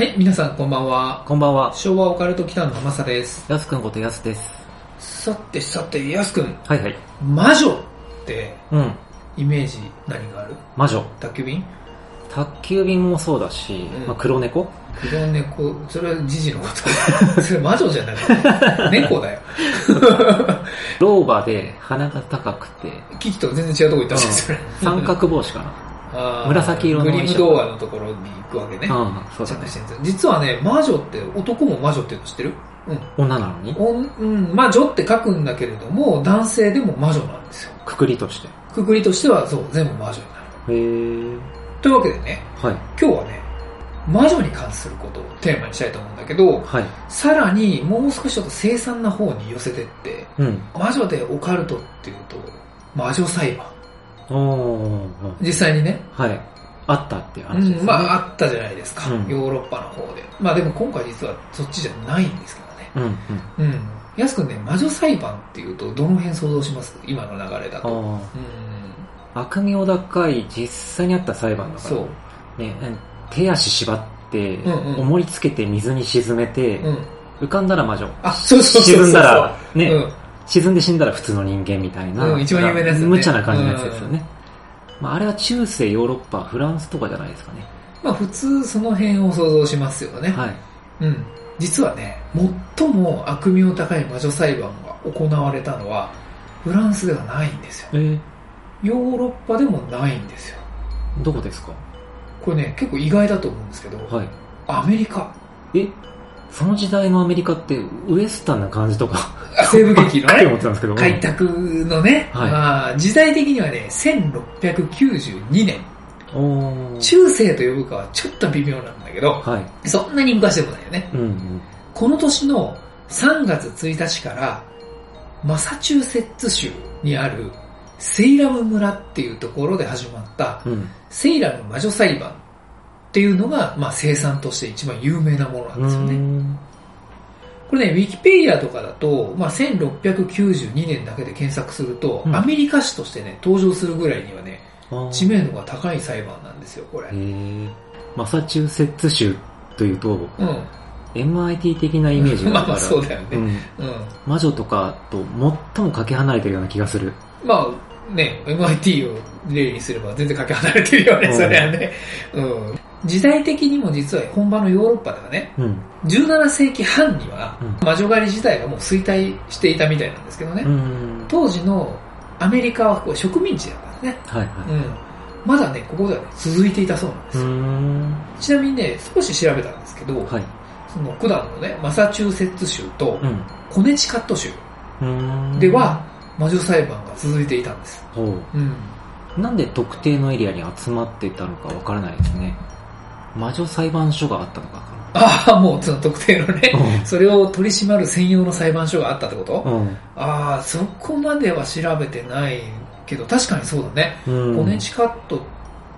はい、皆さんこんばんは。こんばんは。昭和オカルト来たのマサです。やすくんことやすです。さてさて、やすくん、はいはい。魔女ってうん。イメージ何がある？魔女。宅急便？宅急便もそうだし、うんまあ、黒猫黒猫、それはジジのこと。それ魔女じゃない 猫だよ。老婆で鼻が高くて、キキと全然違うとこ行ったし、それ。三角帽子かあー紫色のグリム童話のところに行くわけね。な。うん、そうだね実はね、魔女って、男も魔女っていうの知ってる？うん。女なのに？おんうん、魔女って書くんだけれども、男性でも魔女なんですよ。くくりとして。くくりとしては、そう、全部魔女になる。へー。というわけでね、はい。今日はね、魔女に関することをテーマにしたいと思うんだけど、はい。さらにもう少しちょっと凄惨な方に寄せてって、うん。魔女でオカルトっていうと、魔女裁判。実際にね、はい。あったっていうう話ですね。ん、まああったじゃないですか、うんヨーロッパの方で。まあでも今回実はそっちじゃないんですけどね。うん、うん。うん。やすくんね、魔女裁判っていうとどの辺想像します？今の流れだと。あうん。あ。悪名高い実際にあった裁判だから。そう。ね、手足縛って、うんうん重りつけて水に沈めて、うん。浮かんだら魔女。あ、そうそうそうそう。沈んだら、ね、うん。沈んで死んだら普通の人間みたいな、うん一番有名なやつだね無茶な感じのやつですよね。まあ、あれは中世ヨーロッパ、フランスとかじゃないですかね。まあ普通その辺を想像しますよね。はい。うん。実はね、最も悪名高い魔女裁判が行われたのは、フランスではないんですよ。えー、ヨーロッパでもないんですよ。どこですか？これね、結構意外だと思うんですけど、はい。アメリカ。え、その時代のアメリカってウエスタンな感じとか、あ 西部劇のね、てたんですけど。開拓のね、はいまあ、時代的にはね、1692年。中世と呼ぶかはちょっと微妙なんだけど、はい。そんなに昔でもないよね。うんうん。この年の3月1日から、マサチューセッツ州にあるセイラム村っていうところで始まったうん。セイラム魔女裁判っていうのが、まあ、生産として一番有名なものなんですよね。ん。これね、ウィキペディアとかだと、まあ、1692年だけで検索すると、うんアメリカ史としてね、登場するぐらいにはね、知名度が高い裁判なんですよ、これ。マサチューセッツ州というと、うん。MIT 的なイメージがまあまああるから。そうだよね。うん。うん。魔女とかと最もかけ離れてるような気がする。まあね、MIT を例にすれば全然かけ離れてるよね、うんそれはね。うん。時代的にも実は本場のヨーロッパではね、うん。17世紀半にはうん魔女狩り自体がもう衰退していたみたいなんですけどね。うん。当時のアメリカはこう植民地だったんですね。はいはい。うん。まだね、ここではね、続いていたそうなんです。ちなみにね、少し調べたんですけど、はい。その普段のね、マサチューセッツ州とうん。コネチカット州では、魔女裁判が続いていたんです。ほうん。う。なんで特定のエリアに集まっていたのかわからないですね。魔女裁判所があったのかああ、もうその特定のね、うんそれを取り締まる専用の裁判所があったってこと？ああ、そこまでは調べてないけど、確かにそうだね。うん。コネチカット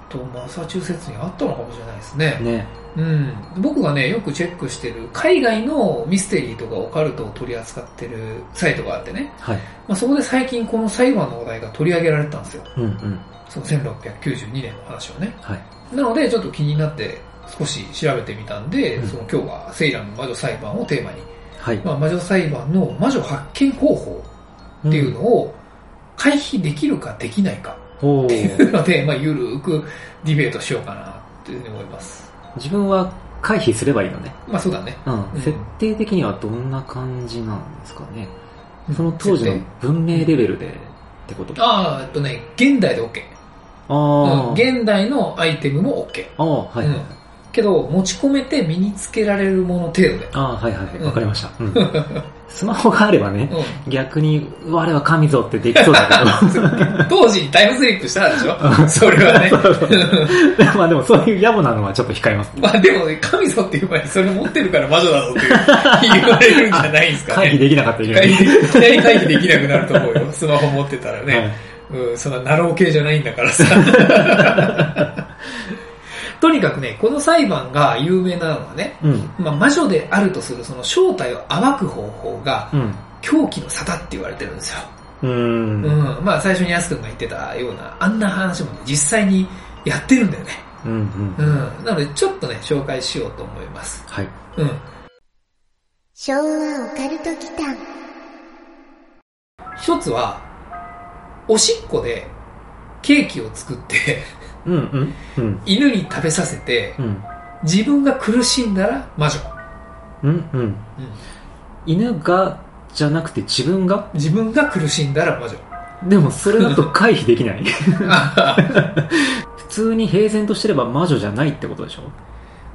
とマサチューセッツにあったのかもしれないですね。ね。うん。僕がね、よくチェックしてる、海外のミステリーとかオカルトを取り扱ってるサイトがあってね、はい。まあ、そこで最近この裁判の話題が取り上げられたんですよ。うんうん。その1692年の話をね。はい。なので、ちょっと気になって少し調べてみたんで、うんその今日はセイラム魔女裁判をテーマに、はい。まあ、魔女裁判の魔女発見方法っていうのを回避できるかできないかおっていーうので、まあ、ゆるーくディベートしようかなっていうふうに思います。自分は回避すればいいのね。まあそうだね。うん。うん設定的にはどんな感じなんですかね。その当時の設文明レベルでってことああ、えっとね、現代で OK。あうんあ。現代のアイテムも OK。ああ、はいはいはい。けど、持ち込めて身につけられるもの程度で。ああ、はいはいはい。うんわかりました。うん。スマホがあればね、う逆に、我は神ぞってできそうだけど。ん。当時にタイムスリップしたでしょ？それはね。まあでもそういう野暮なのはちょっと控えます。まあでもね、神ぞっていう前にそれ持ってるから魔女だぞって言われるんじゃないですかね。回避できなかったらいけない。回避回避できなくなると思うよ。スマホ持ってたらね。うん、そんなナロー系じゃないんだからさ。とにかくね、この裁判が有名なのはね、うん。まあ、魔女であるとするその正体を暴く方法がうん。狂気の沙汰って言われてるんですよ。うー。うんん。まあ最初にヤス君が言ってたような、あんな話もね、実際にやってるんだよね。うん。ううん。ん。なのでちょっとね、紹介しようと思います。はい。うん。昭和オカルト祈間一つは、おしっこでケーキを作って、うん。うん。うん。犬に食べさせて、うん。自分が苦しんだら魔女。うん。うん。犬が、じゃなくて自分が？自分が苦しんだら魔女。でもそれだと回避できない。あ 普通に平然としてれば魔女じゃないってことでしょ？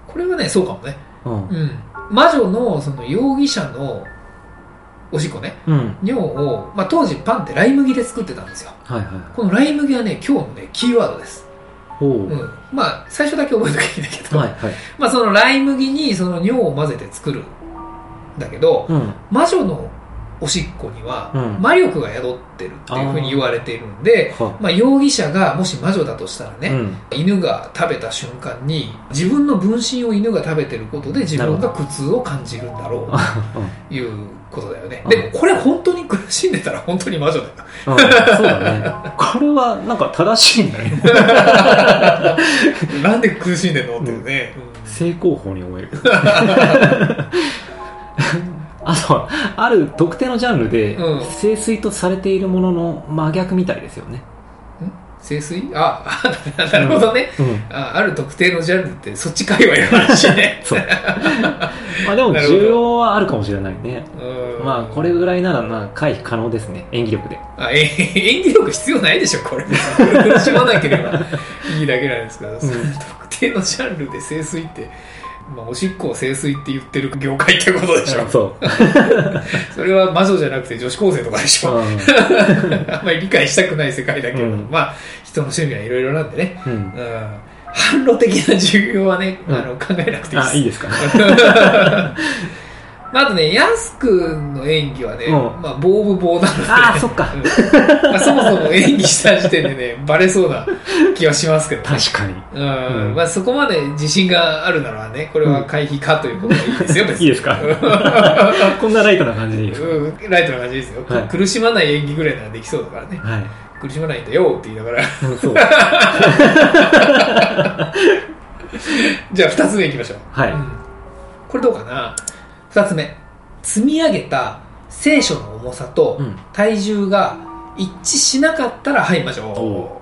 これはね、そうかもね。うん。うん。魔女の、その容疑者のおしっこね、うん。尿を、まあ当時パンってライ麦で作ってたんですよ。はいはい。このライ麦はね、今日のね、キーワードです。ほう。うん。まあ、最初だけ覚えときゃいいんだけど、はいはい。まあそのライ麦にその尿を混ぜて作るんだけど、うん。魔女のおしっこにはうん魔力が宿ってるっていうふうに言われているんで、はまあ容疑者がもし魔女だとしたらね、うん。犬が食べた瞬間に自分の分身を犬が食べてることで自分が苦痛を感じるんだろうということだよね。うんでもこれ本当に苦しんでたら本当に魔女だよ。うん、そうだね。これはなんか正しいんだね。なんで苦しんでんのっていうね。うん正攻法に思える。あとは、ある特定のジャンルでうん、清水とされているものの真逆みたいですよね。清水？ああ、なるほどね。うん。あある特定のジャンルってそっち界隈の話ね。そう。まあでも需要はあるかもしれないね。うんまあこれぐらいならまあ回避可能ですね。演技力で。あえ演技力必要ないでしょ、これ。苦しまなければいいだけなんですから、その特定のジャンルで清水って、まあ、おしっこを清水って言ってる業界ってことでしょ。そう。それは魔女じゃなくて女子高生とかでしょ。う あんまり理解したくない世界だけど、うんまあ、人の趣味はいろいろなんでね。ん。うんうん。販路的な重要はね、うんあの考えなくていいです。あ、いいですか。まあ、あとね、ヤス君の演技はね、うんまあ、ボーブボーなので、あーそっかうんまあ、そもそも演技した時点でね、バレそうな気はしますけどね。確かに。うんうんまあ、そこまで自信があるならね、これは回避かということでいいですよ、別に。いいですか？こんなライトな感じでいいですか？うん、ライトな感じですよ、はい苦しまない演技ぐらいならできそうだからね。はい。苦しまないんだよって言いながら。うんそう。じゃあ、二つ目いきましょう。はい。うんこれどうかな？二つ目。積み上げた聖書の重さとうん体重が一致しなかったら、はい、魔女。お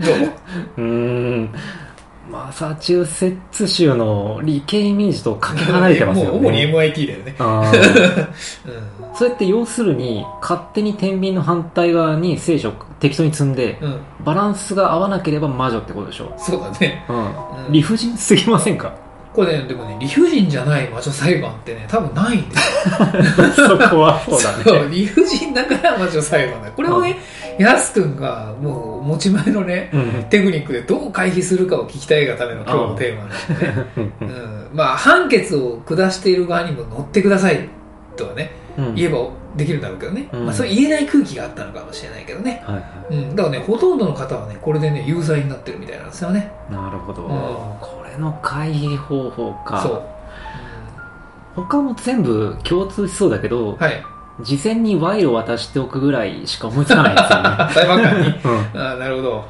どう？うーん。マサチューセッツ州の理系イメージとかけ離れてますよね。もう主に MIT だよね。あー うそれって要するに、勝手に天秤の反対側に聖書を適当に積んで、ん。うん。バランスが合わなければ魔女ってことでしょ？そうだね。うん。うん理不尽すぎませんか？これね、でもね、理不尽じゃない魔女裁判ってね、多分ないんですよ。そこはそうだね。理不尽だから魔女裁判だ。これをね、ヤス君がもう持ち前のね、うん。テクニックでどう回避するかを聞きたいがための今日のテーマなんでね。う んうん、まあ、判決を下している側にも乗ってくださいとはね、うん言えばできるんだろうけどね。うんまあ、そう言えない空気があったのかもしれないけどね。はいはうん、だからね、ほとんどの方はね、これでね、有罪になってるみたいなんですよね。い。なるほど。んこれの回避方法か。そう。他も全部共通しそうだけど、うんはい。事前に賄賂を渡しておくぐらいしか思いつかないですよね。裁判官に。うん。ああ、なるほど。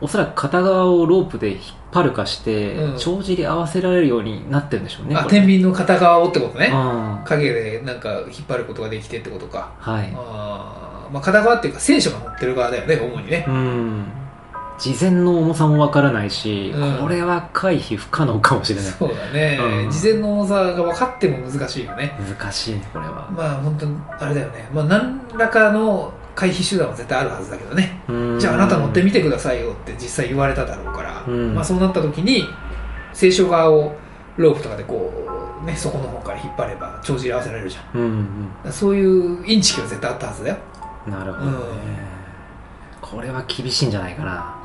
おそらく片側をロープで引っ張るかして、うん帳尻合わせられるようになってるんでしょうね。あ、天秤の片側をってことね。うん。影でなんか引っ張ることができてってことか。はい。あーまあ、片側っていうか聖書が載ってる側だよね、主にね。うん。事前の重さもわからないし、うん。これは回避不可能かもしれない。そうだね、うん。事前の重さが分かっても難しいよね。難しいね、これは。まあ本当にあれだよね。まあ何らかの回避手段は絶対あるはずだけどね。うん。じゃああなた乗ってみてくださいよって実際言われただろうから、うん。まあそうなった時に、聖書側をロープとかでこう、ね、そこの方から引っ張れば帳尻合わせられるじゃん。うんそういうインチキは絶対あったはずだよ。うんなるほどね、うん。これは厳しいんじゃないかな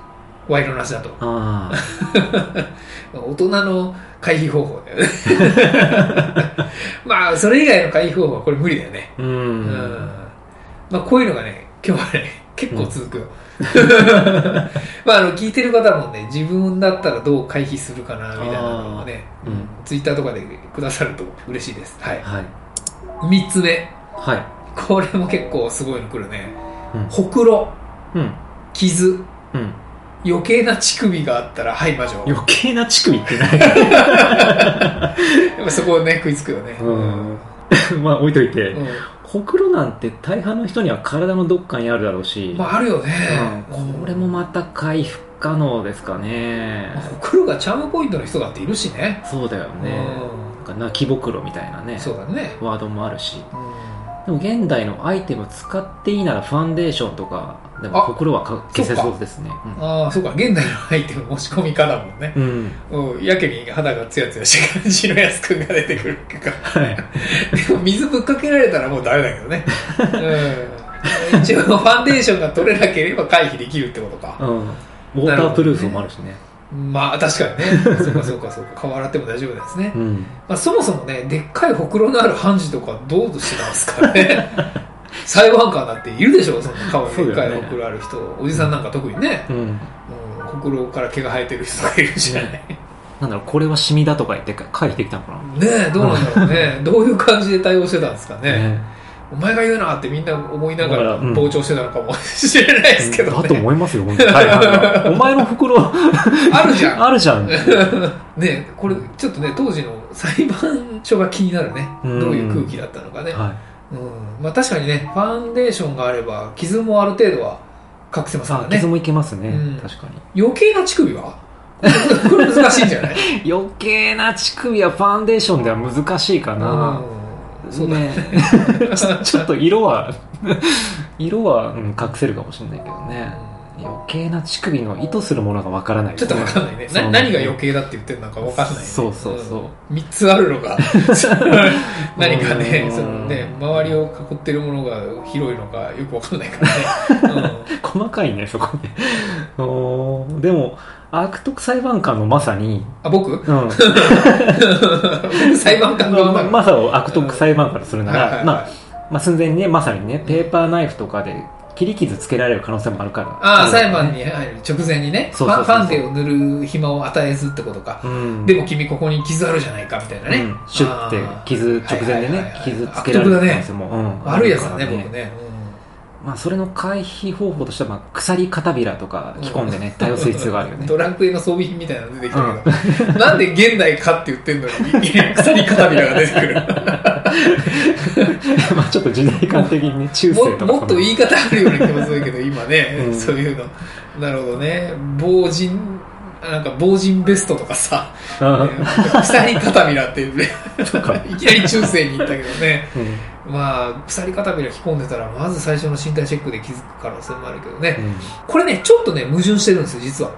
賄賂なしだと。あ 大人の回避方法だよね。まあそれ以外の回避方法はこれ無理だよね。あうん、うん。まあこういうのがね今日はね結構続くよ、まああの聞いてる方もね自分だったらどう回避するかなみたいなのをね、うん。ツイッターとかでくださると嬉しいです。はい。はい。3つ目。はい。これも結構すごいの来るね。うん。ほくろ。うん。傷。うん余計な乳首があったらはい魔女。余計な乳首ってないやっぱそこをね食いつくよね。うん。まあ置いといて、うん。ほくろなんて大半の人には体のどっかにあるだろうし、まああるよね、うん。これもまた回復可能ですかね。まあ、ほくろがチャームポイントの人だっているしね。そうだよね。なんか泣きぼくろみたいなね。そうだね、ワードもあるし。うんでも現代のアイテム使っていいならファンデーションとかでもあほくろはか消せそうですね。ああそうか。現代のアイテム持ち込みかだもんね、うん、うん。うん、やけに肌がツヤツヤして感じのやすくんが出てくるか。はい。でも水ぶっかけられたらもうダメだけどね、うん、一応ファンデーションが取れなければ回避できるってことか。うん、ウォータープルーフもあるしねまあ確かにね。そうかそうかそうか。顔洗っても大丈夫ですね、うん。まあ、そもそもねでっかいほくろのある判事とかどうしてたんですかね。裁判官だっているでしょそんな顔にでっかいほくろある人、おじさんなんか特にね、うん。うん、ほくろから毛が生えてる人がいるじゃない、ね なんだろうこれはシミだとか言って回避できたのかな。えどうなんだろうね。どういう感じで対応してたんですかね。ねお前が言うなってみんな思いながらだからうん。傍聴してたのかもしれないですけどね、だと思いますよ本当に。お前の袋 あるじゃん。あるじゃん。ねえこれちょっとね当時の裁判所が気になるね。どううんいう空気だったのかね、はうん。まあ、確かにねファンデーションがあれば傷もある程度は隠せますからね。傷もいけますね、うん。確かに。余計な乳首は？これ難しいんじゃない？余計な乳首はファンデーションでは難しいかな、うんそうだ。ね。ね ちょっと色は色は、うん、隠せるかもしれないけどね。余計な乳首の意図するものがわからない。ちょっとわかんないね。な何が余計だって言ってるのかわかんない、ね、そうそうそう。3つあるのが 何かねうん。そのね。周りを囲ってるものが広いのかよくわかんないからね、細かいねそこね。でも悪徳裁判官のまさに、あ僕？うん、僕裁判官のまさを悪徳裁判官とするなら、まあ、まあ寸前にねまさにねペーパーナイフとかで切り傷つけられる可能性もあるから。ああ、る裁判に入る直前にね、フそうそうそうそう。ァンファンデを塗る暇を与えずってことか。うん。でも君ここに傷あるじゃないかみたいなね。うん。シュッて傷直前でね傷つけられる可能性も、うん。悪いやつだね、僕ね。まあ、それの回避方法としては、まあ、鎖片びらとか着込んでね、対応する必要があるよね。ドラクエの装備品みたいなの出てきたけど、なんで現代かって言ってんのに、鎖片びらが出てくる。まあ、ちょっと時代感的にね、中世とか。ももっと言い方あるような気もするけど、今ね、うんそういうの。なるほどね。防塵、なんか防塵ベストとかさ、あ鎖片びらっていうね、とか。いきなり中世に行ったけどね。うんまあ、鎖片びら着込んでたら、まず最初の身体チェックで気づく可能性もあるけどね。これね、ちょっとね、矛盾してるんですよ、実は。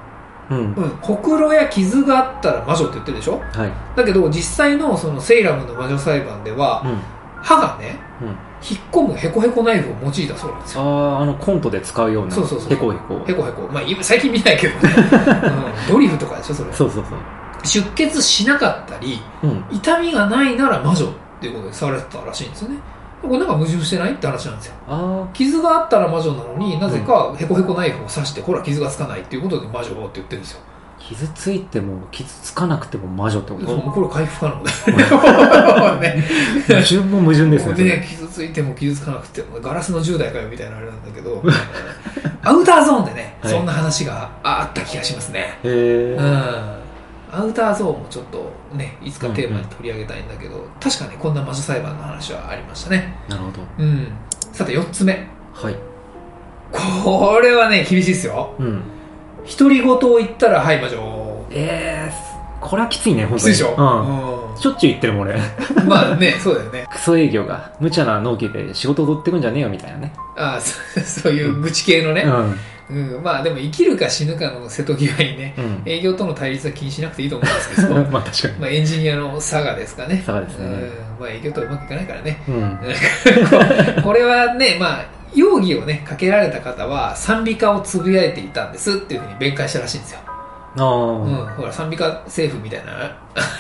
うん。うん。うん。ほくろや傷があったら魔女って言ってるでしょ？はい。だけど、実際のそのセイラムの魔女裁判では、うん。歯がね、うん。引っ込むヘコヘコナイフを用いたそうなんですよ。ああ、あの、コントで使うような。そうそうそうへこへこ。ヘコヘコ。まあ、今最近見ないけどね。うん、ドリフとかでしょ、それ。そうそうそう。出血しなかったり、うん。痛みがないなら魔女っていうことでされてたらしいんですよね。これなんか矛盾してないって話なんですよ。あ傷があったら魔女なのになぜかヘコヘコナイフを刺して、ほら傷がつかないっていうことで魔女って言ってるんですよ。あ、傷ついても、傷つかなくても魔女ってこそうもうとこれ回復可能だ ね。矛盾も矛盾ですね。ね、傷ついても傷つかなくてもガラスの10代かよみたいなあれなんだけど アウターゾーンでね、はいそんな話があった気がしますね、へえうん。アウターゾーンもちょっとねいつかテーマに取り上げたいんだけど、確かにこんな魔女裁判の話はありましたねなるほど。うんさて4つ目はい。これはね厳しいですようん。独り言を言ったらはい魔女ええー、これはきついね、本当に。きついでしょ、うん。しょっちゅう言ってるもん、俺。う んまあねそうだよねクソ営業が無茶な納期で仕事を取ってくんじゃねえよみたいなね。ああそそういう愚痴系のね、うん。うん、まあでも生きるか死ぬかの瀬戸際にね、うん。営業との対立は気にしなくていいと思うんですけど、まあ確かに。まあエンジニアの差がですかね。差がですね。うん、まあ営業とはうまくいかないからね。うん。これはね、まあ、容疑をね、かけられた方は賛美歌をつぶやいていたんですっていうふうに弁解したらしいんですよ。あうん、あほら賛美歌政府みたいなあっ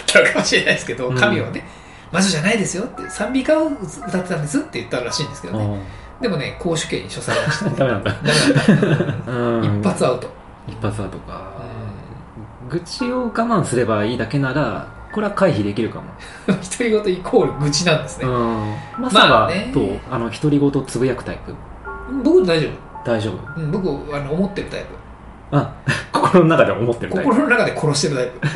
たかもしれないですけど、うん。神はね、魔女じゃないですよって、賛美歌を歌ってたんですって言ったらしいんですけどね。でもね、公主刑に処されましたね。ダメなんだダメだった。うん一発アウト。一発だとか愚痴を我慢すればいいだけならこれは回避できるかも 独り言イコール愚痴なんですね。まあねどうあの独り言つぶやくタイプ僕大丈大丈夫夫。うん、僕、あの思ってるタイプ。あ 心の中で思ってるタイプ心の中で殺してるタイプ。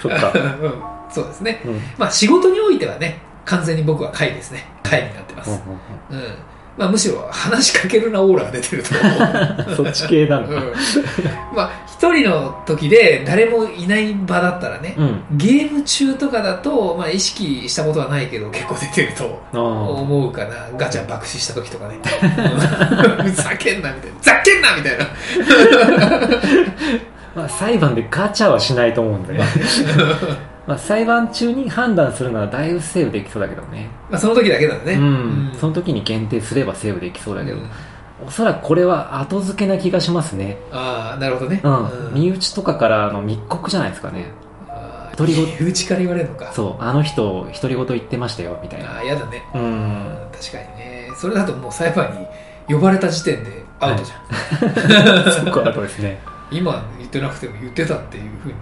そっかうん、そうですね。まあ仕事においてはね、完全に僕は会ですね。会になってます。うんうん。まあむしろ話しかけるなオーラが出てると思う。そっち系なのかうん。まあ一人の時で誰もいない場だったらね、うんゲーム中とかだと、まあ意識したことはないけど結構出てると思うかな。ガチャ爆死した時とかね。う んふざけんなみたいな。ざけんなみたいな。まあ、裁判でガチャはしないと思うんで、まあ、裁判中に判断するのはだいぶセーブできそうだけどねまあその時だけだね。うん、その時に限定すればセーブできそうだけど、うんおそらくこれは後付けな気がしますねああ、なるほどね。うん、うん身内とかからの密告じゃないですかね独り言身内から言われるのか。そうあの人独り言言ってましたよみたいなああ、嫌だね。ううんん、確かにね。それだともう裁判に呼ばれた時点でアウトじゃん。そこは後ですね 今言ってなくても言ってたっていうふうに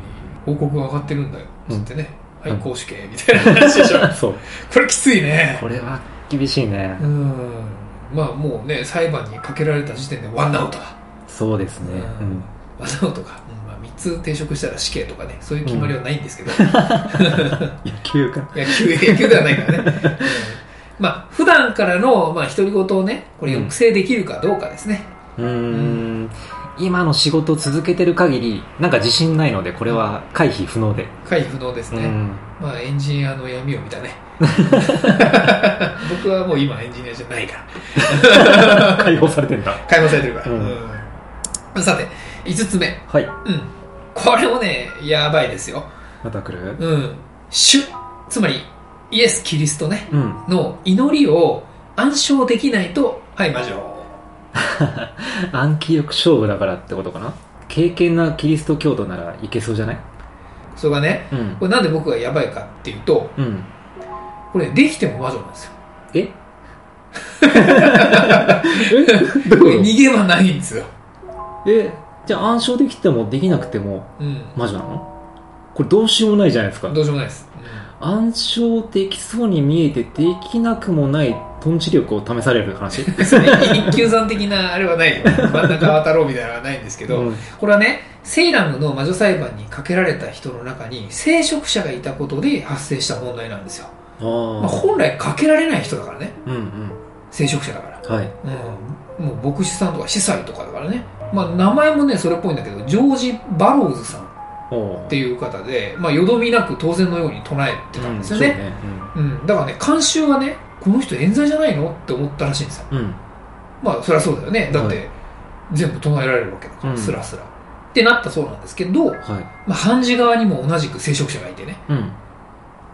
報告が上がってるんだよ。つってね。はい、うん公主刑みたいな話でしょ。そうこれきついね。これは厳しいねうん。まあもうね、裁判にかけられた時点でワンアウトだ。そうですねうんワンアウトか。うんまあ、3つ抵触したら死刑とかね、そういう決まりはないんですけど。野球か 野球、野球ではないからね。うんまあ、普段からの、まあ、独り言をね、これ抑制できるかどうかですね。うーん今の仕事を続けてる限りなんか自信ないのでこれは回避不能で、回避不能ですね。うんまあ、エンジニアの闇を見たね。僕はもう今エンジニアじゃないから。解放されてんだ解放されてるから。うんうんさて、5つ目。はいうん。これもね、やばいですよ。また来る？うん。主、つまり、イエス・キリストね、うんの祈りを暗唱できないと、はい、魔女。暗記力勝負だからってことかな？敬虔なキリスト教徒ならいけそうじゃない？それがね、うん。これなんで僕がやばいかっていうと、うん。これできても魔女なんですよ。え？逃げ場ないんですよ。え？じゃあ暗唱できてもできなくてもうん。魔女なの？これどうしようもないじゃないですか。どうしようもないです。暗唱できそうに見えてできなくもないトンチ力を試される話一級山的なあれはないよ。真ん中渡ろうみたいなのはないんですけど、うんこれはね、セイラムの魔女裁判にかけられた人の中に聖職者がいたことで発生した問題なんですよ。あまあ、あ本来かけられない人だからね。うんうん聖職者だから。はいうん、もう牧師さんとか司祭とかだからね。まあ名前もね、それっぽいんだけど、ジョージ・バローズさんっていう方で、まあよどみなく当然のように唱えてたんですよね。うん、だからね、監修はね、この人冤罪じゃないのって思ったらしいんですよ。うんうんまあ、そりゃそうだよね。だっはて、全部唱えられるわけだから、うんスラスラ。ってなったそうなんですけど、はいまあ、判事側にも同じく聖職者がいてね、うん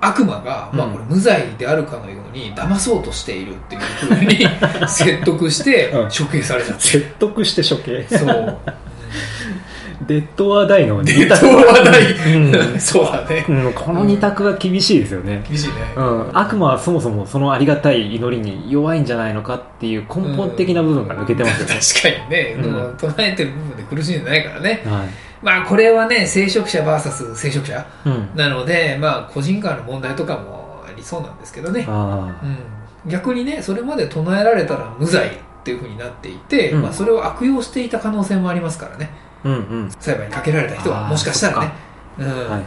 悪魔が、まあ、うんこれ無罪であるかのように騙そうとしているっていうふうに 説得してうん処刑されちゃって。説得して処刑そう。デッドは大のデ二択ッドは。うん。そうだね。うん、この二択は厳しいですよね、厳しいね。うん、悪魔はそもそもそのありがたい祈りに弱いんじゃないのかっていう根本的な部分が抜けてますよね、確かにね、うん。唱えてる部分で苦しんでないからね。はい。まあこれはね、聖職者 VS 聖職者うん、なので、まあ個人間の問題とかもありそうなんですけどね。あ。うん、逆にね、それまで唱えられたら無罪っていうふうになっていて、うん。まあそれを悪用していた可能性もありますからね。あうんうん裁判にかけられた人はもしかしたらね。うんはいはい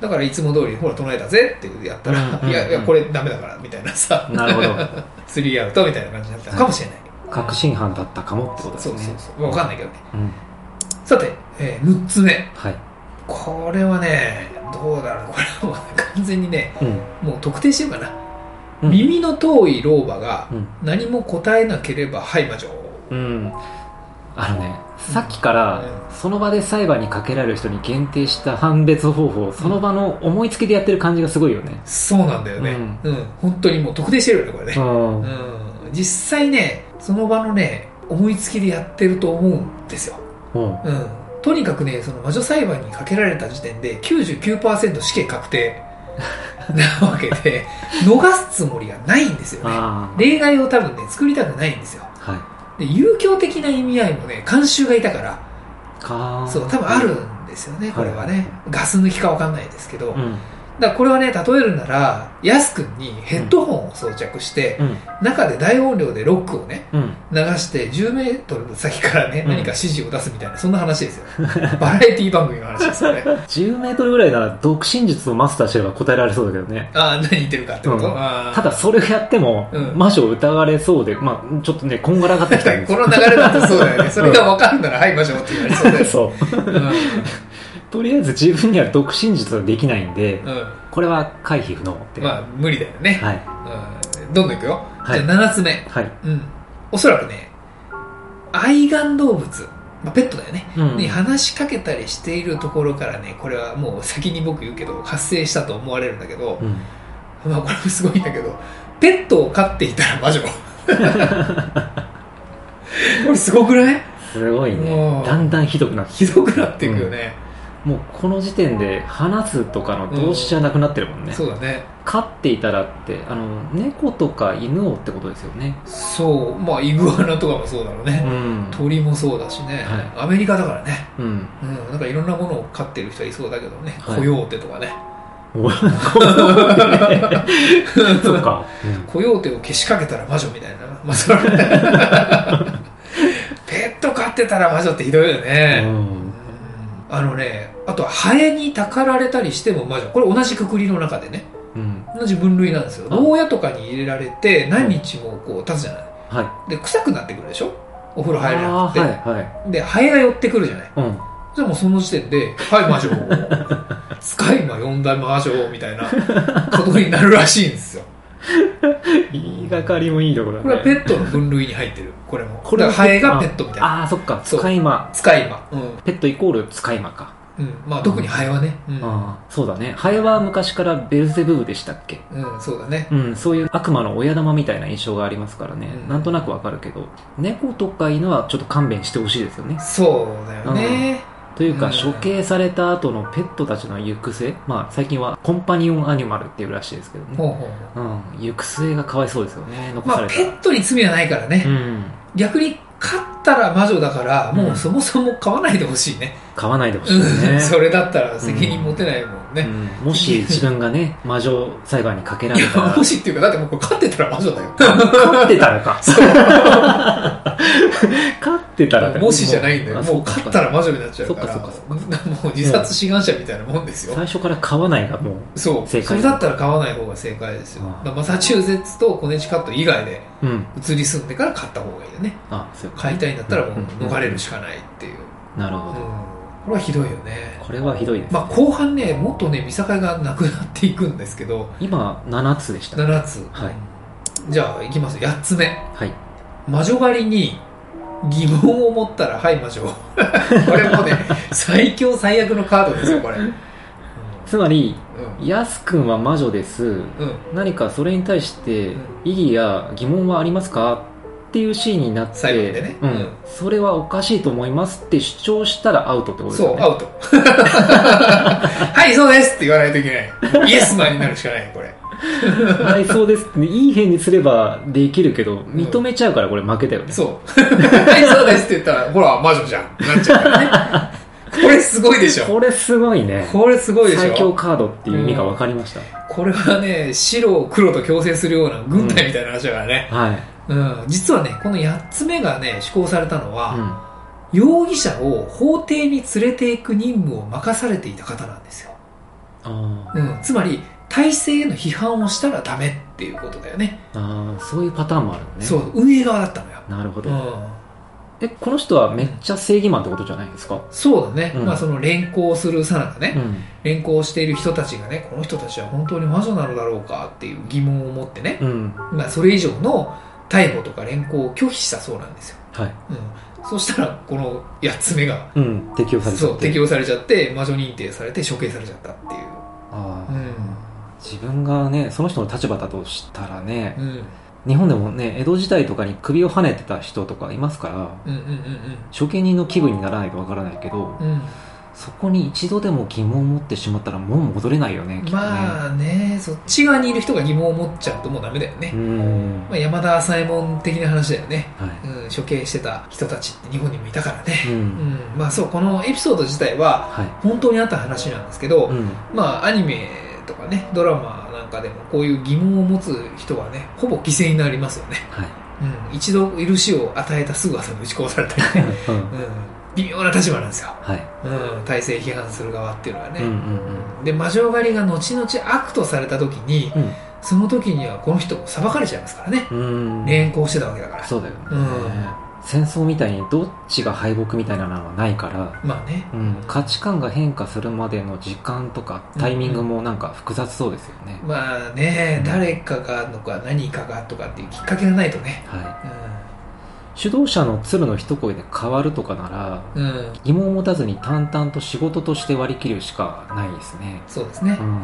だからいつも通り、ほら唱えたぜってやったら、うんうんうんいやいや、これダメだからみたいなさ、なるほどスリーアウトみたいな感じになったかもしれない。確信犯だったかもってことですそうねそうそう。わかんないけどね。うんさて、えー、6つ目。はいこれはね、どうだろう。これはもう完全にね、うんもう特定してるかな。うん耳の遠い老婆がうん何も答えなければ、はい、魔女。うんあのねさっきからうんその場で裁判にかけられる人に限定した判別方法をその場の思いつきでやってる感じがすごいよね。そうなんだよね。うん、本当にもう特定してるよねこれね。うん。うん。実際ねその場のね思いつきでやってると思うんですよ。うん。うん。とにかくねその魔女裁判にかけられた時点で99%死刑確定 なわけで逃すつもりがないんですよね。例外を多分ね作りたくないんですよ。はいで遊興的な意味合いもね慣習がいたからかそう多分あるんですよねこれはね、ガス抜きかわかんないですけど、うんだからこれはね例えるならヤス君にヘッドホンを装着して、うん。中で大音量でロックをねうん。流して10メートル先からね、うん。何か指示を出すみたいなそんな話ですよ。バラエティ番組の話ですよね10 メートルぐらいなら独身術をマスターしてれば答えられそうだけどね。ああ何言ってるかってこと、ただそれをやっても、うん。魔女を疑われそうで、まあ、ちょっとね、こんがらがってきた この流れだとそうだよね。それが分かるなら「はいましょう」って言われそうだよ そう。うんとりあえず自分には独身術はできないんで、うん。これは回避不能って。まあ無理だよね、はい。うん、どんどんいくよ、はい。じゃあ7つ目。はい。うん。おそらくね愛玩動物、まあ、ペットだよね、うん。に話しかけたりしているところからねこれはもう先に僕言うけど発生したと思われるんだけど、うん。まあこれもすごいんだけどペットを飼っていたら魔女。これすごくない？すごいうん。ね。だんだんひどくなってひどくなっていくよね、もうこの時点で話すとかの動詞じゃなくなってるもんね。そうだね。飼っていたらって、あの、猫とか犬をってことですよね。そう。まあイグアナとかもそうだろううね、ん。鳥もそうだしね、アメリカだからね。うん。うん、なんかいろんなものを飼ってる人はいそうだけどね、はい。コヨーテとかね。お そうか。コヨーテをけしかけたら魔女みたいな、まあ、それ ペット飼ってたら魔女ってひどいようね、うん。ん。あのねあとはハエにたかられたりしても魔女これ同じくくりの中でねうん。同じ分類なんですよあ牢屋とかに入れられて何日もこう経つじゃないはい。で臭くなってくるでしょ？お風呂入れなあくて、はい、はい。でハエが寄ってくるじゃないうん。じゃあもうその時点で「はい魔女」使い魔呼んだ魔女みたいなことになるらしいんですよ言いがかりもいいところだね。これはペットの分類に入ってるこれもこれはハエがペットみたいなああ、そっか。使い魔。使い魔うん、ペットイコール使い魔か。うん、まあ特にハエはね。うん、ああそうだね。ハエは昔からベルゼブブでしたっけ？うん、そうだね。うん、そういう悪魔の親玉みたいな印象がありますからね、うん。なんとなくわかるけど、猫とか犬はちょっと勘弁してほしいですよね。そうだよね、というか、うん。処刑された後のペットたちの行く末、まあ最近はコンパニオンアニマルっていうらしいですけどね。ほうほうほう。うん、行く末がかわいそうですよね、残まあされたら。ペットに罪はないからね、うん、逆に飼ったら魔女だからもうんうそもそも飼わないでほしいね、飼わないでほしういね。ん、それだったら責任持てないもんね、うん。もし自分がね、魔女裁判にかけらいれたら。や、もしっていうかだってもうこれ飼ってたら魔女だよ。飼ってたらか。飼ってたらか。もしじゃないんだよ。あもう飼ったら魔女になっちゃうから。そっかそっかもう自殺志願者みたいなもんですよ。最初から飼わないがもう、そう。正解。それだったら飼わない方が正解ですよ。ああ。マサチューセッツとコネチカット以外でうん。移り住んでから飼った方がいいよね。あ、そういうこと飼いたいんだったらもううん逃れるしかないっていう、うんなるほど。これはひどいよね。これはひどいです。まあ後半ねもっとね見境がなくなっていくんですけど。今、7つでした。7つ、はい。じゃあいきます。8つ目。はい。魔女狩りに疑問を持ったらはい魔女。これもうね最強最悪のカードですよこれ。うん。つまり、うん。ヤス君は魔女です。うん。何かそれに対してうん。異議や疑問はありますか？っていうシーンになって、ね。うん。うん。それはおかしいと思いますって主張したらアウトってことですよね。そうアウト。はいそうですって言わないといけない。イエスマンになるしかないこれ。はい、そうですいい変にすればできるけど、認めちゃうからこれ負けたよね。そう。はいそうですって言ったらほら魔女じゃんなっちゃうからね。これすごいでしょ。これすごいね。これすごいでし最強ょカードっていう意味が分かりました。これはね白を黒と共生するような軍隊みたいな話だからね、はい。うん。実はねこの8つ目がね施行されたのは、うん。容疑者を法廷に連れていく任務を任されていた方なんですよ、あうん、つまり体制への批判をしたらダメっていうことだよね。ーあー、そういうパターンもあるのね。そう運営側だったのよ、なるほど。うん、え、この人はめっちゃ正義マンってことじゃないですか？そうだね、うん。まあその連行するさなかね、うん。連行している人たちがねこの人たちは本当に魔女なのだろうかっていう疑問を持ってね、うん。まあ、それ以上の逮捕とか連行を拒否したそうなんですよ。はい。うん、そしたらこの8つ目がうん適用されちゃそうって適用されちゃって魔女認定されて処刑されちゃったっていう。ああ、うん。自分がねその人の立場だとしたらね、うん。日本でもね江戸時代とかに首をはねてた人とかいますからうんうん処刑人の気分にならないとわからないけど、うんうんそこに一度でも疑問を持ってしまったらもう戻れないよねきっとね。まあねそっち側にいる人が疑問を持っちゃうともうダメだよね。う、ん。まあ、山田朝右衛門的な話だよね、はい。うん、処刑してた人たちって日本にもいたからね、ううん。んまあそうこのエピソード自体ははい。本当にあった話なんですけど、うん。まあアニメとかねドラマなんかでもこういう疑問を持つ人はねほぼ犠牲になりますよね、はい。うん、一度許しを与えたすぐ後に打ち殺されたりね、うん。うん、微妙な立場なんですよ、はい。うん、体制批判する側っていうのはね、うんうんで魔女狩りが後々悪とされた時にうん。その時にはこの人も裁かれちゃいますからね。うんうん。連行してたわけだから。そうだよね、うん。戦争みたいにどっちが敗北みたいなのはないから、まあね。うん、価値観が変化するまでの時間とかタイミングもなんか複雑そうですよね、まあね、うん誰かがとか何かがとかっていうきっかけがないとね。はい、う主導者の鶴の一声で変わるとかならん、うん、疑問を持たずに淡々と仕事として割り切るしかないですね、そうですね。う、ん。うん、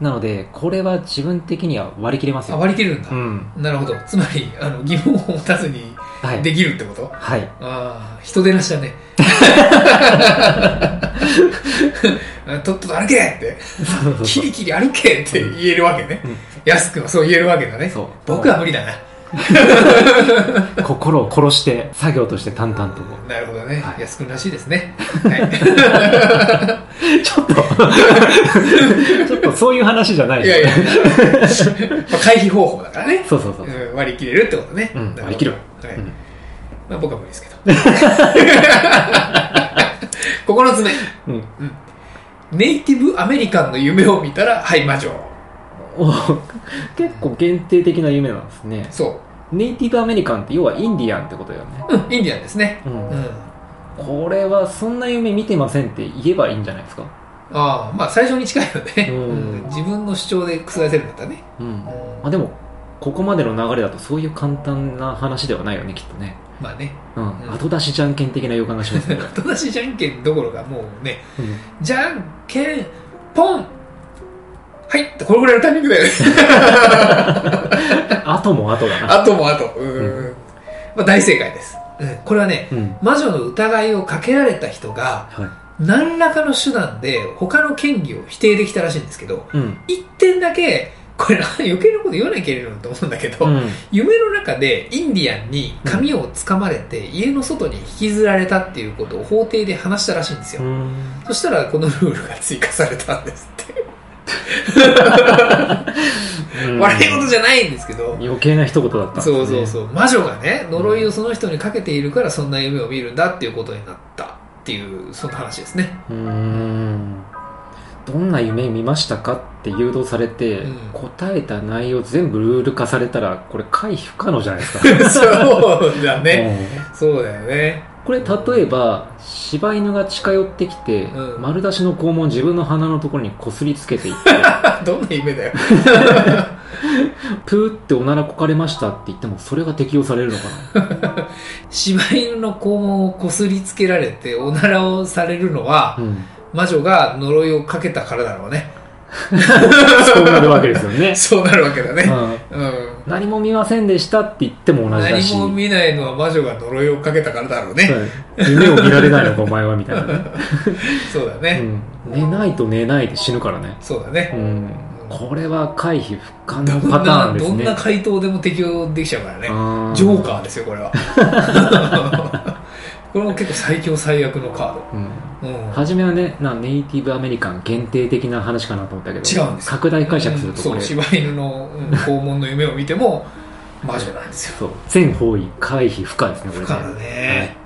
なのでこれは自分的には割り切れますあよ割り切るんだ、うん。なるほど。つまりあの疑問を持たずにはい。できるってこと、はい。ああ人出なしだね。とっとと歩けって。キリキリ歩けって言えるわけね、うん。安くはそう言えるわけだね。そう。僕は無理だな 心を殺して作業として淡々と。なるほどね、はい。安くんらしいですね、はい、ちょっと。ちょっとそういう話じゃない。いやいや、まあ、回避方法だからね、そうそうそう、う。ん、割り切れるってことね、うん割り切る。はい。うん。まあ、僕は無理ですけど。9つ目うん。ネイティブアメリカンの夢を見たらはい魔女。お 結構限定的な夢なんですねそネイティブアメリカンって要はインディアンってことだよね、う、うん、インディアンですね。うん。うん。これはそんな夢見てませんって言えばいいんじゃないですか？ああまあ最初に近いよね、うん。うん。自分の主張で覆せるんだったらね、うん。うん。まあでもここまでの流れだとそういう簡単な話ではないよねきっとね。まあね。うん、ん。後出しじゃんけん的な予感がしますね、後出しじゃんけんどころかもうね。うん。じゃんけんポンはいってこれぐらいのタイミングだよね後も後だな。あともあとうん、うまあ、大正解です、うん、これはねうん。魔女の疑いをかけられた人がはい。何らかの手段で他の権利を否定できたらしいんですけどうん。一点だけこれ 余計なこと言わなきゃいけないのと思うんだけど、うん。夢の中でインディアンに髪をつかまれて家の外に引きずられたっていうことを法廷で話したらしいんですよ、うん。そしたらこのルールが追加されたんですって、うん笑い事じゃないんですけど。余計な一言だったんですね。そうそうそう。魔女がね呪いをその人にかけているからそんな夢を見るんだっていうことになったっていうそんな話ですね。うーん。どんな夢見ましたかって誘導されて、うん。答えた内容全部ルール化されたらこれ回避不可能じゃないですか、そうだね、うん。そうだよねこれ例えば柴犬が近寄ってきて、うん。丸出しの肛門を自分の鼻のところにこすりつけていって どんな夢だよ。プーっておならこかれましたって言ってもそれが適用されるのかな、柴犬の肛門をこすりつけられておならをされるのは、うん、魔女が呪いをかけたからだろうね。そうなるわけですよね、そうなるわけだね。うん、うん何も見ませんでしたって言っても同じだし何も見ないのは魔女が呪いをかけたからだろうね、はい夢を見られないのかお前はみたいなね、そうだね、うん、寝ないと寝ないで死ぬからね、そうだね。う、ん、これは回避不可能パターなンですね。どんな回答でも適用できちゃうからね。ジョーカーですよこれは。これも結構最強最悪のカーうん。ド、うん、初めはねなネイティブアメリカン限定的な話かなと思ったけど違うんですよ。拡大解釈するとこれ、うん。そう柴犬のうん 肛門の夢を見ても魔女なんですよ。そう。全方位回避不可ですねこれ不可だね、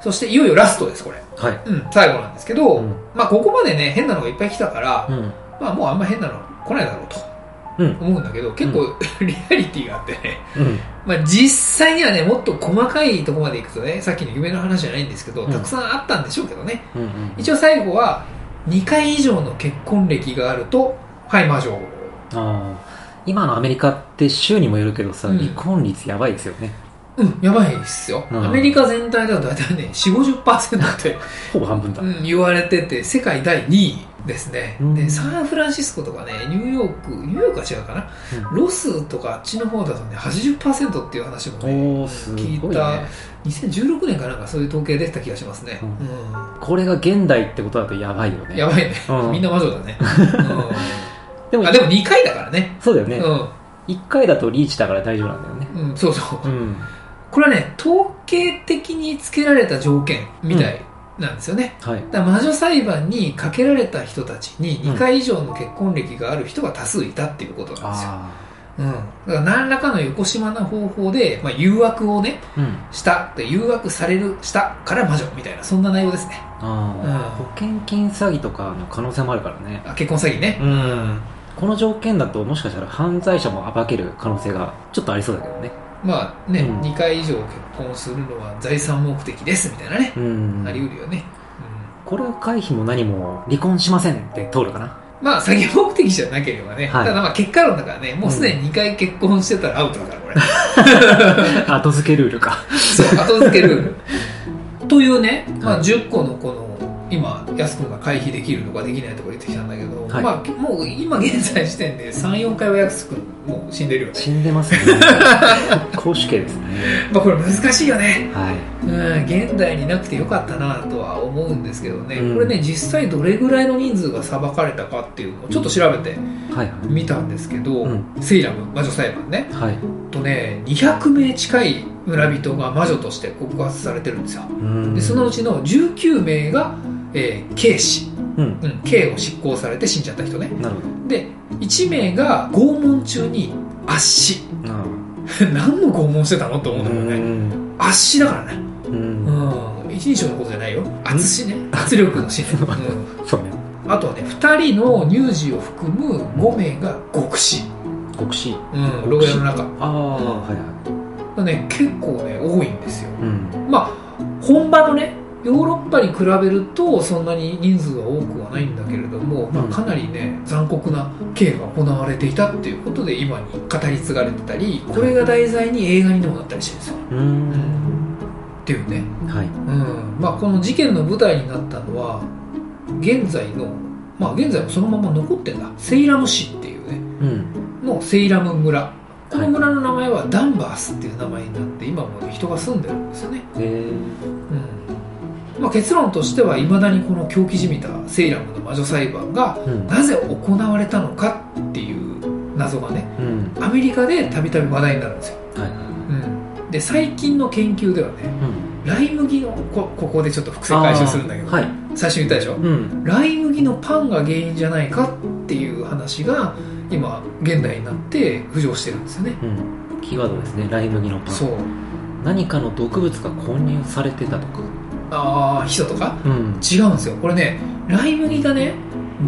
そしていよいよラストですこれ、はい、はいうん、最後なんですけど、うん。まあここまでね変なのがいっぱい来たから、うん。まあもうあんま変なの来ないだろうとうん。思うんだけど結構、リアリティがあってね。うんまあ、実際にはねもっと細かいところまでいくとねさっきの夢の話じゃないんですけど、うん。たくさんあったんでしょうけどね。うんうん。一応最後は2回以上の結婚歴があるとはい魔女。今のアメリカって州にもよるけどさ、うん。離婚率やばいですよね。うんやばいっすよ、うん。アメリカ全体では大体ね4 5 0って、ほぼ半分だ、うん、言われてて世界第2位ですね、うん。でサンフランシスコとかねニューヨークニューヨークは違うかな、ロスとかあっちの方だとね80%っていう話もねおおすごい聞いねた2016年かなんかそういう統計出てた気がしますね、うん。うこれが現代ってことだとやばいよね。んやばいね、うん。みんな魔女だね、で もうん、あでも2回だからね。そうだよね、う一1回だとリーチだから大丈夫なんだよね。ん、うん、そうそう。うん。これはね統計的につけられた条件みたいなんですよね、はい。だ魔女裁判にかけられた人たちにうん。2回以上の結婚歴がある人が多数いたっていうことなんですよ、あうん、だから何らかの横島な方法で、まあ、誘惑をねあうん。したで誘惑されるしたから魔女みたいなそんな内容ですね。ああ、うん。保険金詐欺とかの可能性もあるからね。あ結婚詐欺ね。うん。この条件だともしかしたら犯罪者も暴ける可能性がちょっとありそうだけどねまあね、うん。2回以上結婚するのは財産目的ですみたいなね、うん。あり得るよね、これは回避も何も離婚しませんって通るかな。うん、まあ詐欺目的じゃなければね、はい。ただまあ結果論だからねもうすでに2回結婚してたらアウトだからこれ。後付けルールか。そう後付けルール。というね、まあ、はい。10個のこの今安くが回避できるとかできないとか言ってきたんだけど、はい。まあもう今現在時点で34回は安くもう死んでるよね。死んでますね。公主刑ですね。まあこれ難しいよね。はい。うん現代になくてよかったなとは思うんですけどね、うん。これね実際どれぐらいの人数が裁かれたかっていうのをちょっと調べてはいはい。みたんですけど、うん。セイラム魔女裁判ね。はい。とね200名近い村人が魔女として告発されてるんですよ。うん。でそのうちの19名が、えー刑死、うん。うん、刑を執行されて死んじゃった人ね。なるほで1名が拷問中に圧死。どな 何の拷問してたのと思うんだけどね。ん。圧死だからね。ううん。ん一人称のことじゃないよ。圧死ね。圧力の死ね、そうね。うん、あとはね2人の乳児を含む5名が極死、極死。うん、牢屋の中。ああはいはい。ね結構ね多いんですよ。うん。まあ本場のねヨーロッパに比べるとそんなに人数は多くはないんだけれども、まあ、うんかなりね残酷な刑が行われていたっていうことで今に語り継がれてたりこれが題材に映画にでもなったりしてるんですよ。うん。っていうね、はい。うん。まあ、この事件の舞台になったのは現在のまあ現在もそのまま残ってんだ。セイラム市っていうね。うん。のセイラム村。この村の名前はダンバースっていう名前になって今もね人が住んでるんですよね。うんまあ、結論としてはいまだにこの狂気じみたセイラムの魔女裁判がうん。なぜ行われたのかっていう謎がねうん。アメリカでたびたび話題になるんですよ、はいうん、で最近の研究ではねうん。ライ麦のこここでちょっと伏線回収するんだけど、はい。最初に言ったでしょ？うん。ライ麦のパンが原因じゃないかっていう話が今現代になって浮上してるんですよね。うん。キーワードですね。ライ麦のパン。そう。何かの毒物が混入されてたとかああヒ素とか？うん。違うんですよ。これねライ麦がね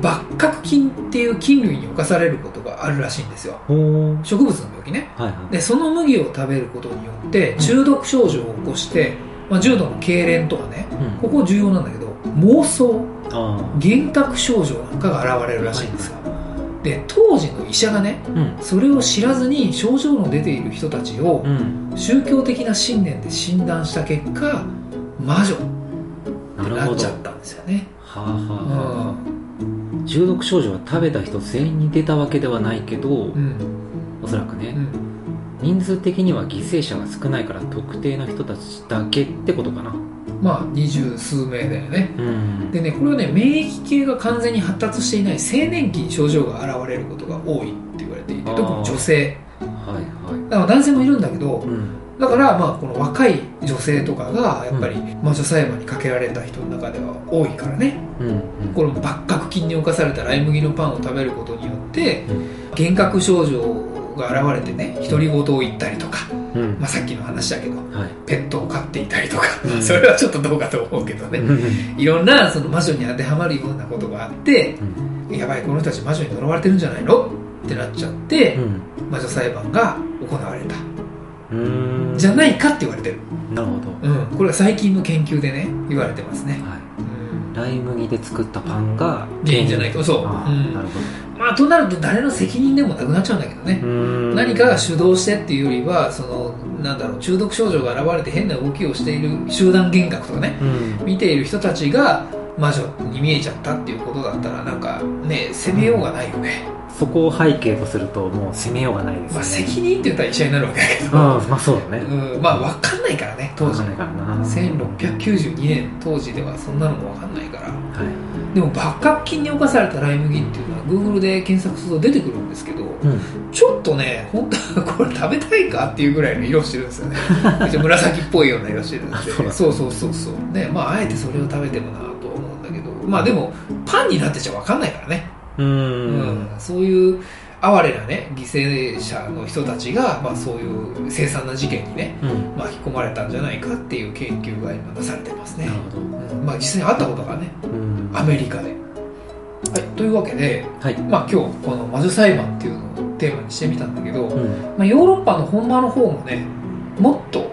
抜核菌っていう菌類に侵されることがあるらしいんですよ。植物の病気ね。はいはい。でその麦を食べることによって中毒症状を起こして、まあ、重度の痙攣とかねうん。ここ重要なんだけど妄想あ幻覚症状なんかが現れるらしいんですよ。で当時の医者がねあうん。それを知らずに症状の出ている人たちをうん。宗教的な信念で診断した結果魔女。ってなっちゃったんですよね。あはあはあ。う中毒症状は食べた人全員に出たわけではないけど、んうん。おそらくね、うん。人数的には犠牲者が少ないから特定の人たちだけってことかな。まあ二十数名だよね。うん。でねこれはね免疫系が完全に発達していない青年期に症状が現れることが多いって言われていて特に女性。はいはい。だから男性もいるんだけどうんだからまあこの若い女性とかがやっぱり魔女裁判にかけられた人の中では多いからね。うん。うんこの抜核菌に侵されたライ麦のパンを食べることによってうん。幻覚症状が現れてね独り言を言ったりとか、うん。まあ、さっきの話だけどはい。ペットを飼っていたりとか、うん。それはちょっとどうかと思うけどね、いろんなその魔女に当てはまるようなことがあってうん。やばいこの人たち魔女に呪われてるんじゃないの？ってなっちゃって、うん。魔女裁判が行われた。うんじゃないかって言われてる、なるほど、うん、これは最近の研究でね言われてますね、はうん。い、ライ麦で作ったパンが原因じゃないかそう、うん。なるほまあとなると誰の責任でもなくなっちゃうんだけどね。何かが主導してっていうよりはそのなんだろう中毒症状が現れて変な動きをしている集団幻覚とかね、うん。見ている人たちが魔女に見えちゃったっていうことだったらなんかね責めようがないよね、そこを背景とするともう責めようがないですよね、まあ、責任って言ったら医者になるわけだけど、うんまあそうだね。うん、まあ分かんないからね当時。わかんないからな。1692年当時ではそんなのも分かんないから。はい。でも幕閣金に侵されたライ麦っていうのは Google で検索すると出てくるんですけどうん。ちょっとね本当はこれ食べたいかっていうぐらいの色してるんですよね。紫っぽいような色してるんで。そうそうそうそうねまああえてそれを食べてもなと思うんだけど。まあでもパンになってちゃ分かんないからねううん。ん、そういう哀れなね犠牲者の人たちが、まあ、そういう凄惨な事件にねうん。巻き込まれたんじゃないかっていう研究が今なされてますね。まあ実際にあったことがねうん。アメリカで、はい、というわけで、はい。まあ、今日この魔女裁判っていうのをテーマにしてみたんだけど、うん。まあ、ヨーロッパの本場の方もねもっと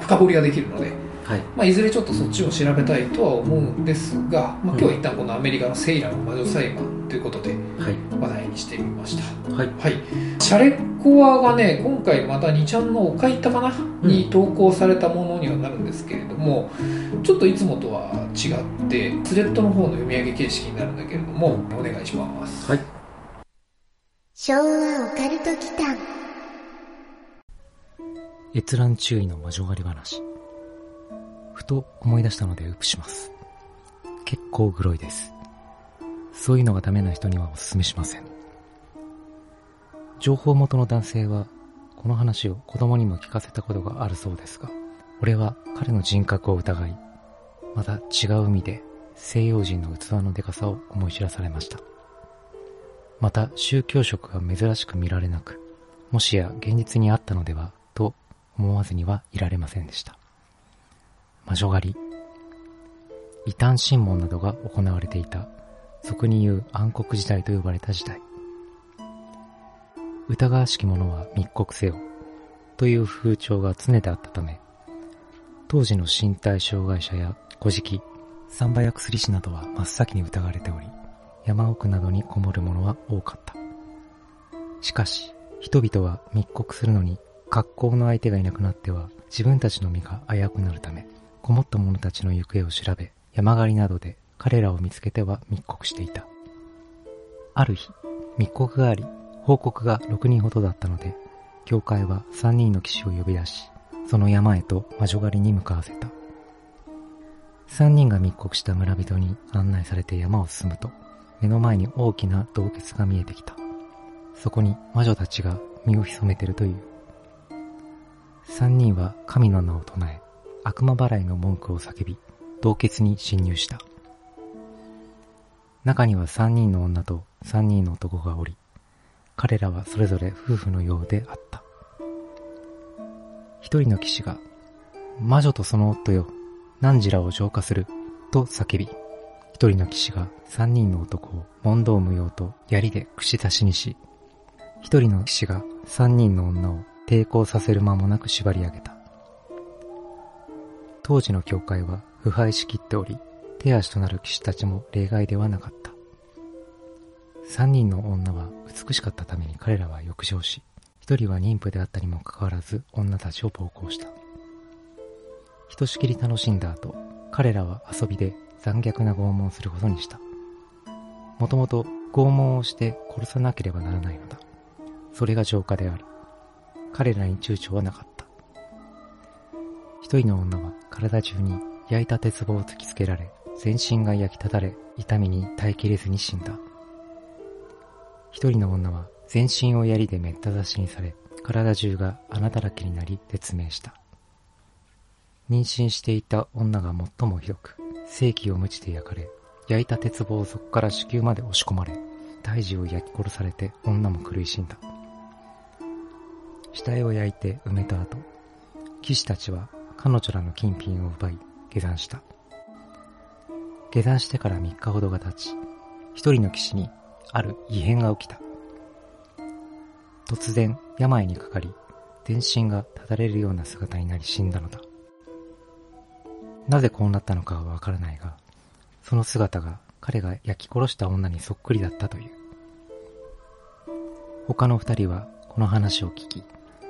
深掘りができるので、はい。まあ、いずれちょっとそっちを調べたいとは思うんですが、まあ、今日は一旦このアメリカのセイラの魔女裁判ということではい。話題にしてみました。はい。はい。シャレコアがね今回また2ちゃんのおかいたかな、に投稿されたものにはなるんですけれどもちょっといつもとは違ってスレッドの方の読み上げ形式になるんだけれどもお願いします。はい。昭和オカルト祈間。閲覧注意の魔女狩り話。ふと思い出したのでウープします。結構グロいです。そういうのがダメな人にはお勧めしません。情報元の男性は、この話を子供にも聞かせたことがあるそうですが、俺は彼の人格を疑い、また違う意味で西洋人の器のでかさを思い知らされました。また宗教色が珍しく見られなく、もしや現実にあったのではと思わずにはいられませんでした。魔女狩り。異端審問などが行われていた、俗に言う暗黒時代と呼ばれた時代。疑わしき者は密告せよ、という風潮が常であったため、当時の身体障害者や古事記、三倍薬師などは真っ先に疑われており、山奥などにこもる者は多かった。しかし、人々は密告するのに格好の相手がいなくなっては自分たちの身が危うくなるため、こもった者たちの行方を調べ、山狩りなどで彼らを見つけては密告していた。ある日、密告があり、報告が6人ほどだったので、教会は3人の騎士を呼び出し、その山へと魔女狩りに向かわせた。3人が密告した村人に案内されて山を進むと、目の前に大きな洞穴が見えてきた。そこに魔女たちが身を潜めているという。三人は神の名を唱え、悪魔払いの文句を叫び、洞穴に侵入した。中には三人の女と三人の男がおり、彼らはそれぞれ夫婦のようであった。一人の騎士が、魔女とその夫よ、汝らを浄化する、と叫び、一人の騎士が三人の男を問答無用と槍で串刺しにし、一人の騎士が三人の女を抵抗させる間もなく縛り上げた。当時の教会は腐敗しきっており、手足となる騎士たちも例外ではなかった。三人の女は美しかったために彼らは浴場し、一人は妊婦であったにもかかわらず女たちを暴行した。ひとしきり楽しんだ後、彼らは遊びで残虐な拷問をすることにした。もともと拷問をして殺さなければならないのだ。それが浄化であり、彼らに躊躇はなかった。一人の女は体中に焼いた鉄棒を突きつけられ、全身が焼きただれ、痛みに耐えきれずに死んだ。一人の女は全身を槍でめった刺しにされ、体中が穴だらけになり絶命した。妊娠していた女が最もひどく、正気を無知で焼かれ、焼いた鉄棒をそこから子宮まで押し込まれ、胎児を焼き殺されて女も苦しんだ。死体を焼いて埋めた後、騎士たちは彼女らの金品を奪い下山した。下山してから3日ほどが経ち、一人の騎士にある異変が起きた。突然病にかかり、全身がただれるような姿になり死んだのだ。なぜこうなったのかはわからないが、その姿が彼が焼き殺した女にそっくりだったという。他の二人はこの話を聞き、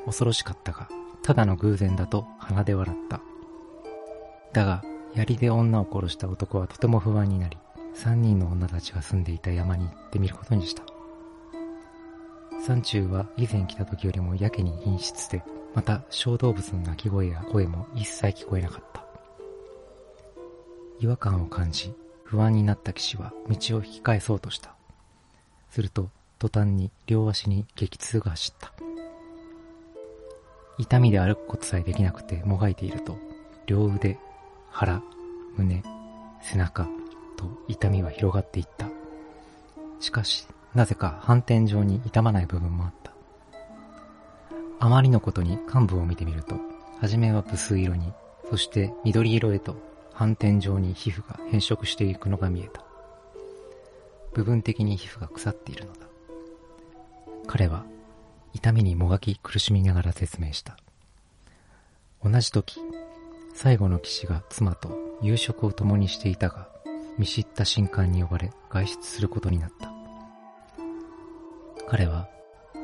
恐ろしかったが、ただの偶然だと鼻で笑った。だが、槍で女を殺した男はとても不安になり、三人の女たちが住んでいた山に行ってみることにした。山中は以前来た時よりもやけに陰湿で、また小動物の鳴き声や声も一切聞こえなかった。違和感を感じ、不安になった騎士は道を引き返そうとした。すると、途端に両足に激痛が走った。痛みで歩くことさえできなくてもがいていると、両腕、腹、胸、背中と痛みは広がっていった。しかし、なぜか反転状に痛まない部分もあった。あまりのことに幹部を見てみると、はじめは無数色に、そして緑色へと反転状に皮膚が変色していくのが見えた。部分的に皮膚が腐っているのだ。彼は痛みにもがき苦しみながら説明した。同じ時、最後の騎士が妻と夕食を共にしていたが、見知った新官に呼ばれ外出することになった。彼は、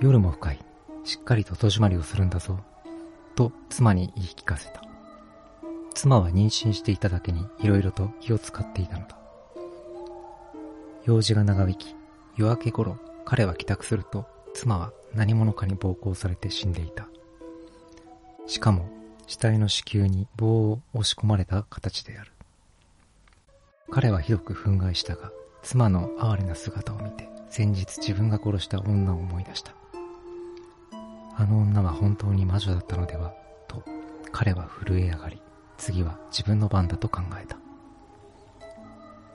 夜も深い、しっかりと戸締まりをするんだぞ、と妻に言い聞かせた。妻は妊娠していただけに色々と気を使っていたのだ。用事が長引き、夜明け頃、彼は帰宅すると、妻は何者かに暴行されて死んでいた。しかも、死体の子宮に棒を押し込まれた形である。彼はひどく憤慨したが、妻の哀れな姿を見て、先日自分が殺した女を思い出した。あの女は本当に魔女だったのでは、と彼は震え上がり、次は自分の番だと考えた。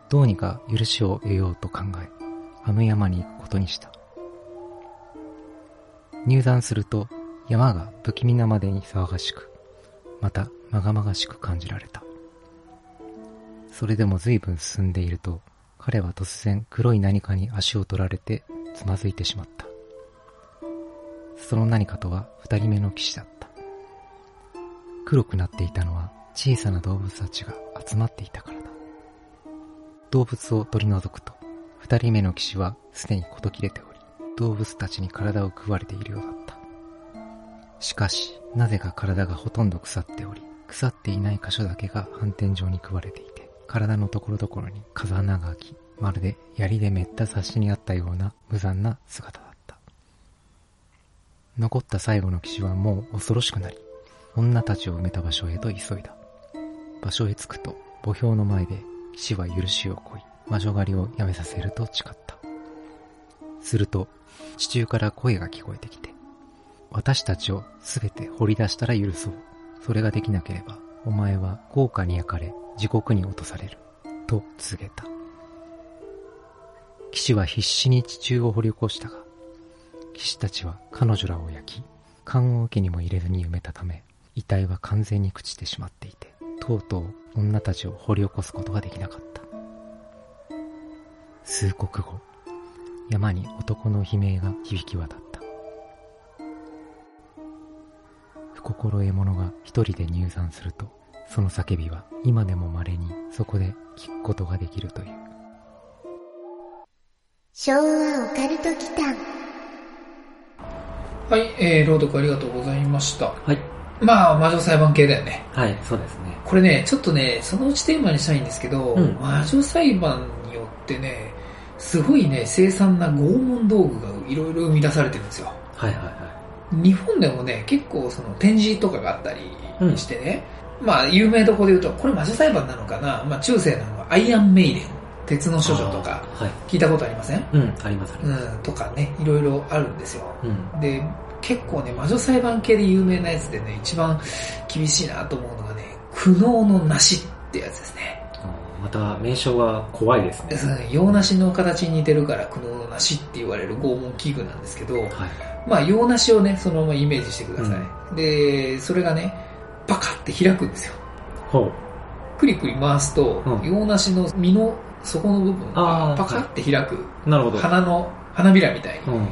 どうにか許しを得ようと考え、あの山に行くことにした。入山すると山が不気味なまでに騒がしく、またまがまがしく感じられた。それでも随分進んでいると、彼は突然黒い何かに足を取られてつまずいてしまった。その何かとは二人目の騎士だった。黒くなっていたのは小さな動物たちが集まっていたからだ。動物を取り除くと、二人目の騎士はすでに事切れており、動物たちに体を食われているようだった。しかし、なぜか体がほとんど腐っており、腐っていない箇所だけが反転状に食われていて、体のところどころに風穴が開き、まるで槍でめった刺しにあったような無残な姿だった。残った最後の騎士はもう恐ろしくなり、女たちを埋めた場所へと急いだ。場所へ着くと、墓標の前で騎士は許しを乞い、魔女狩りをやめさせると誓った。すると、地中から声が聞こえてきて、私たちをすべて掘り出したら許そう。それができなければ、お前は豪華に焼かれ、地獄に落とされる。と告げた。騎士は必死に地中を掘り起こしたが、騎士たちは彼女らを焼き、棺桶にも入れずに埋めたため、遺体は完全に朽ちてしまっていて、とうとう女たちを掘り起こすことができなかった。数刻後、山に男の悲鳴が響き渡った。不心得者が一人で入山すると、その叫びは今でも稀にそこで聞くことができるという。昭和オカルト期間。はい、えー、朗読ありがとうございました。はい。まあ、魔女裁判系だよね。はい、そうですね。これね、ちょっとね、そのうちテーマにしたいんですけど、うん、魔女裁判によってね、すごいね、凄惨な拷問道具がいろいろ生み出されてるんですよ。はいはいはい。日本でもね、結構その展示とかがあったりしてね、うん、まあ、有名どころで言うと、これ魔女裁判なのかなまあ、中世なのはアイアンメイデン。鉄の処女とか、聞いたことありません、はい、うん、ありますうん、とかね、いろいろあるんですよ。うん、で、結構ね、魔女裁判系で有名なやつでね、一番厳しいなと思うのがね、苦悩のなしってやつですね。また名称が怖いですね。洋梨の形に似てるから苦悩のなしって言われる拷問器具なんですけど、はい、まあ洋梨をね、そのままイメージしてください。うん、で、それがね、パカって開くんですよ。ほう。クリクリ回すと、うん、洋梨の実の底の部分がパカって開く。なるほど。花の、花びらみたいに。うんうん、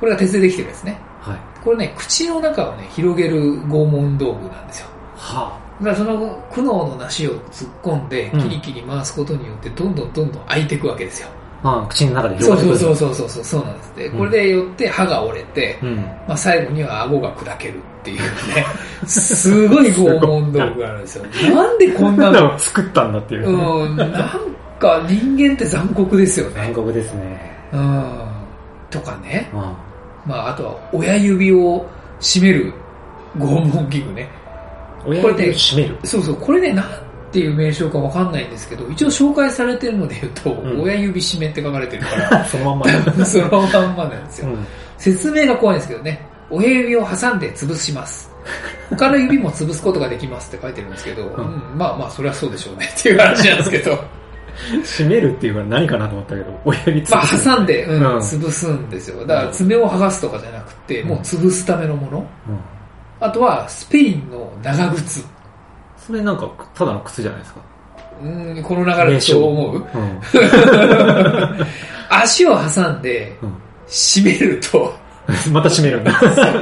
これが鉄でできてるんですね。はい。これね、口の中をね、広げる拷問道具なんですよ。はあ。だその苦悩の梨を突っ込んで、キリキリ回すことによって、どんどんどんどん開いていくわけですよ。ああ口の中でそうそうそうそうそう。そうなんです。でうんこれでよって歯が折れて、うん。まあ、最後には顎が砕けるっていうね。すごい拷問道具があるんですよ。なんでこんなの作ったんだっていう、うん。なんか人間って残酷ですよね。残酷ですね。うん。とかね。うん。まああとは親指を締める拷問器具ね親これね指を締めるそうそうこれねなんていう名称かわかんないんですけど一応紹介されてるので言うと、ん親指締めって書かれてるから そのまんまだ そのまんまなんですよ。うん説明が怖いんですけどね。親指を挟んで潰します。他の指も潰すことができますって書いてるんですけど、うんん、まあまあそれはそうでしょうねっていう話なんですけど、締めるっていうから何かなと思ったけど親指まあ挟んで、うんうん潰すんですよ。だから爪を剥がすとかじゃなくて、もう潰すためのもの。うんあとはスペインの長靴。それなんかただの靴じゃないですか？うん、この流れでそう思う？うん。足を挟んでうん。締めると、また締めるんだ。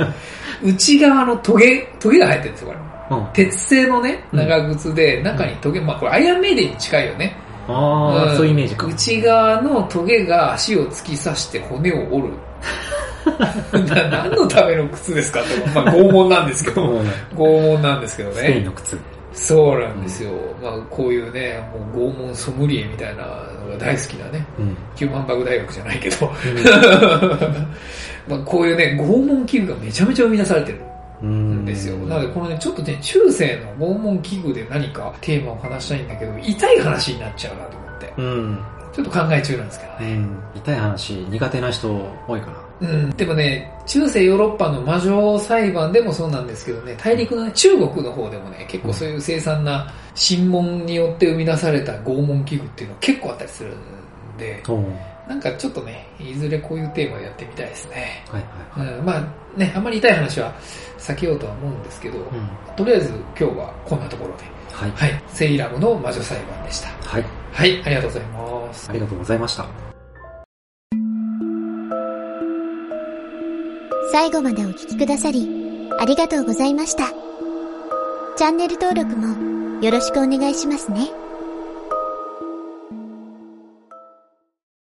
内側のトゲ、トゲが入ってるんですよ、これ。うん。鉄製のね、長靴で、中にトゲ、まあこれアイアンメイデンに近いよね。ああ、ん。そういうイメージか。内側のトゲが足を突き刺して骨を折る。な何のための靴ですかと。まあ拷問なんですけど。拷問なんですけどスペインね。の靴そうなんですよ。まあこういうね、もう拷問ソムリエみたいなのが大好きなね。うんヒューマンバグ大学じゃないけど。まあこういうね、拷問器具がめちゃめちゃ生み出されてる。うんんですよ。なので、このね、ちょっとね、中世の拷問器具で何かテーマを話したいんだけど、痛い話になっちゃうなと思って。うんちょっと考え中なんですけどね。うん痛い話苦手な人多いかうん。でもね、中世ヨーロッパの魔女裁判でもそうなんですけどね、大陸のね、中国の方でもね、結構そういう凄惨な審問によって生み出された拷問器具っていうの結構あったりするんで、らうんなんかちょっとね、いずれこういうテーマでやってみたいですね。はいはいうん、まあね、あんまり痛い話は避けようとは思うんですけど、うんとりあえず今日はこんなところで。はいはい。セイラムの魔女裁判でした。はいはい、ありがとうございますあ。りがとうございました最後までお聴きくださり、ありがとうございました。チャンネル登録もよろしくお願いしますね。